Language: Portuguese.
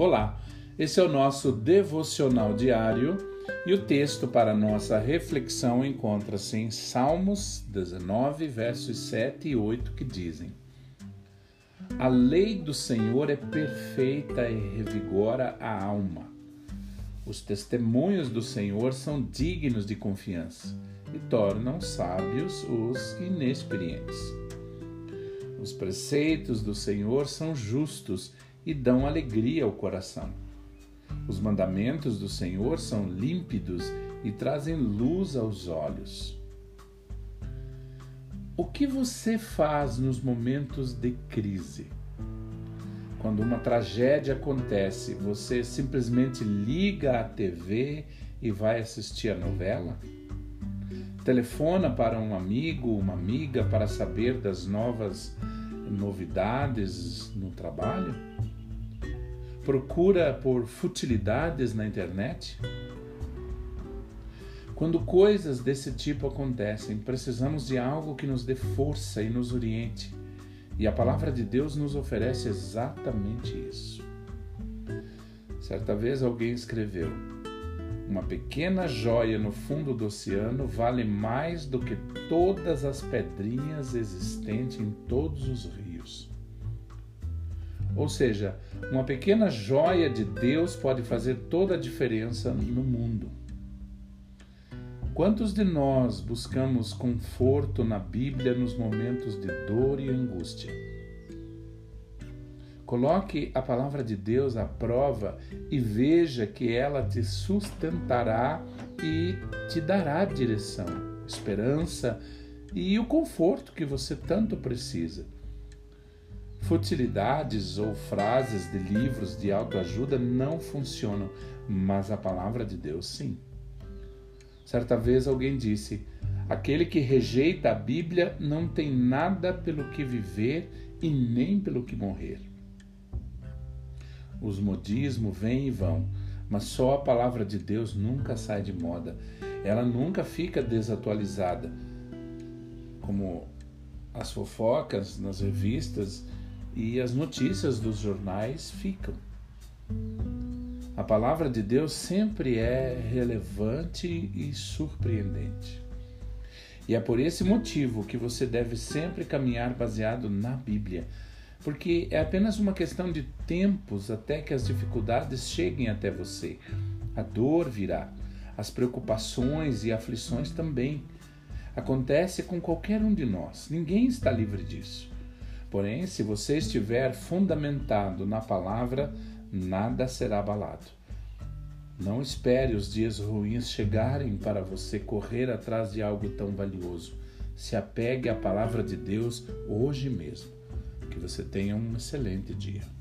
Olá, esse é o nosso devocional diário e o texto para nossa reflexão encontra-se em Salmos 19, versos 7 e 8 que dizem: A lei do Senhor é perfeita e revigora a alma. Os testemunhos do Senhor são dignos de confiança e tornam sábios os inexperientes. Os preceitos do Senhor são justos e dão alegria ao coração. Os mandamentos do Senhor são límpidos e trazem luz aos olhos. O que você faz nos momentos de crise? Quando uma tragédia acontece, você simplesmente liga a TV e vai assistir a novela? Telefona para um amigo, uma amiga para saber das novas novidades no trabalho? Procura por futilidades na internet? Quando coisas desse tipo acontecem, precisamos de algo que nos dê força e nos oriente. E a palavra de Deus nos oferece exatamente isso. Certa vez alguém escreveu: Uma pequena joia no fundo do oceano vale mais do que todas as pedrinhas existentes em todos os rios. Ou seja, uma pequena joia de Deus pode fazer toda a diferença no mundo. Quantos de nós buscamos conforto na Bíblia nos momentos de dor e angústia? Coloque a palavra de Deus à prova e veja que ela te sustentará e te dará direção, esperança e o conforto que você tanto precisa. Futilidades ou frases de livros de autoajuda não funcionam, mas a palavra de Deus sim. Certa vez alguém disse: aquele que rejeita a Bíblia não tem nada pelo que viver e nem pelo que morrer. Os modismos vêm e vão, mas só a palavra de Deus nunca sai de moda. Ela nunca fica desatualizada. Como as fofocas nas revistas e as notícias dos jornais ficam. A palavra de Deus sempre é relevante e surpreendente. E é por esse motivo que você deve sempre caminhar baseado na Bíblia, porque é apenas uma questão de tempos até que as dificuldades cheguem até você. A dor virá, as preocupações e aflições também. Acontece com qualquer um de nós, ninguém está livre disso. Porém, se você estiver fundamentado na palavra, nada será abalado. Não espere os dias ruins chegarem para você correr atrás de algo tão valioso. Se apegue à palavra de Deus hoje mesmo. Que você tenha um excelente dia.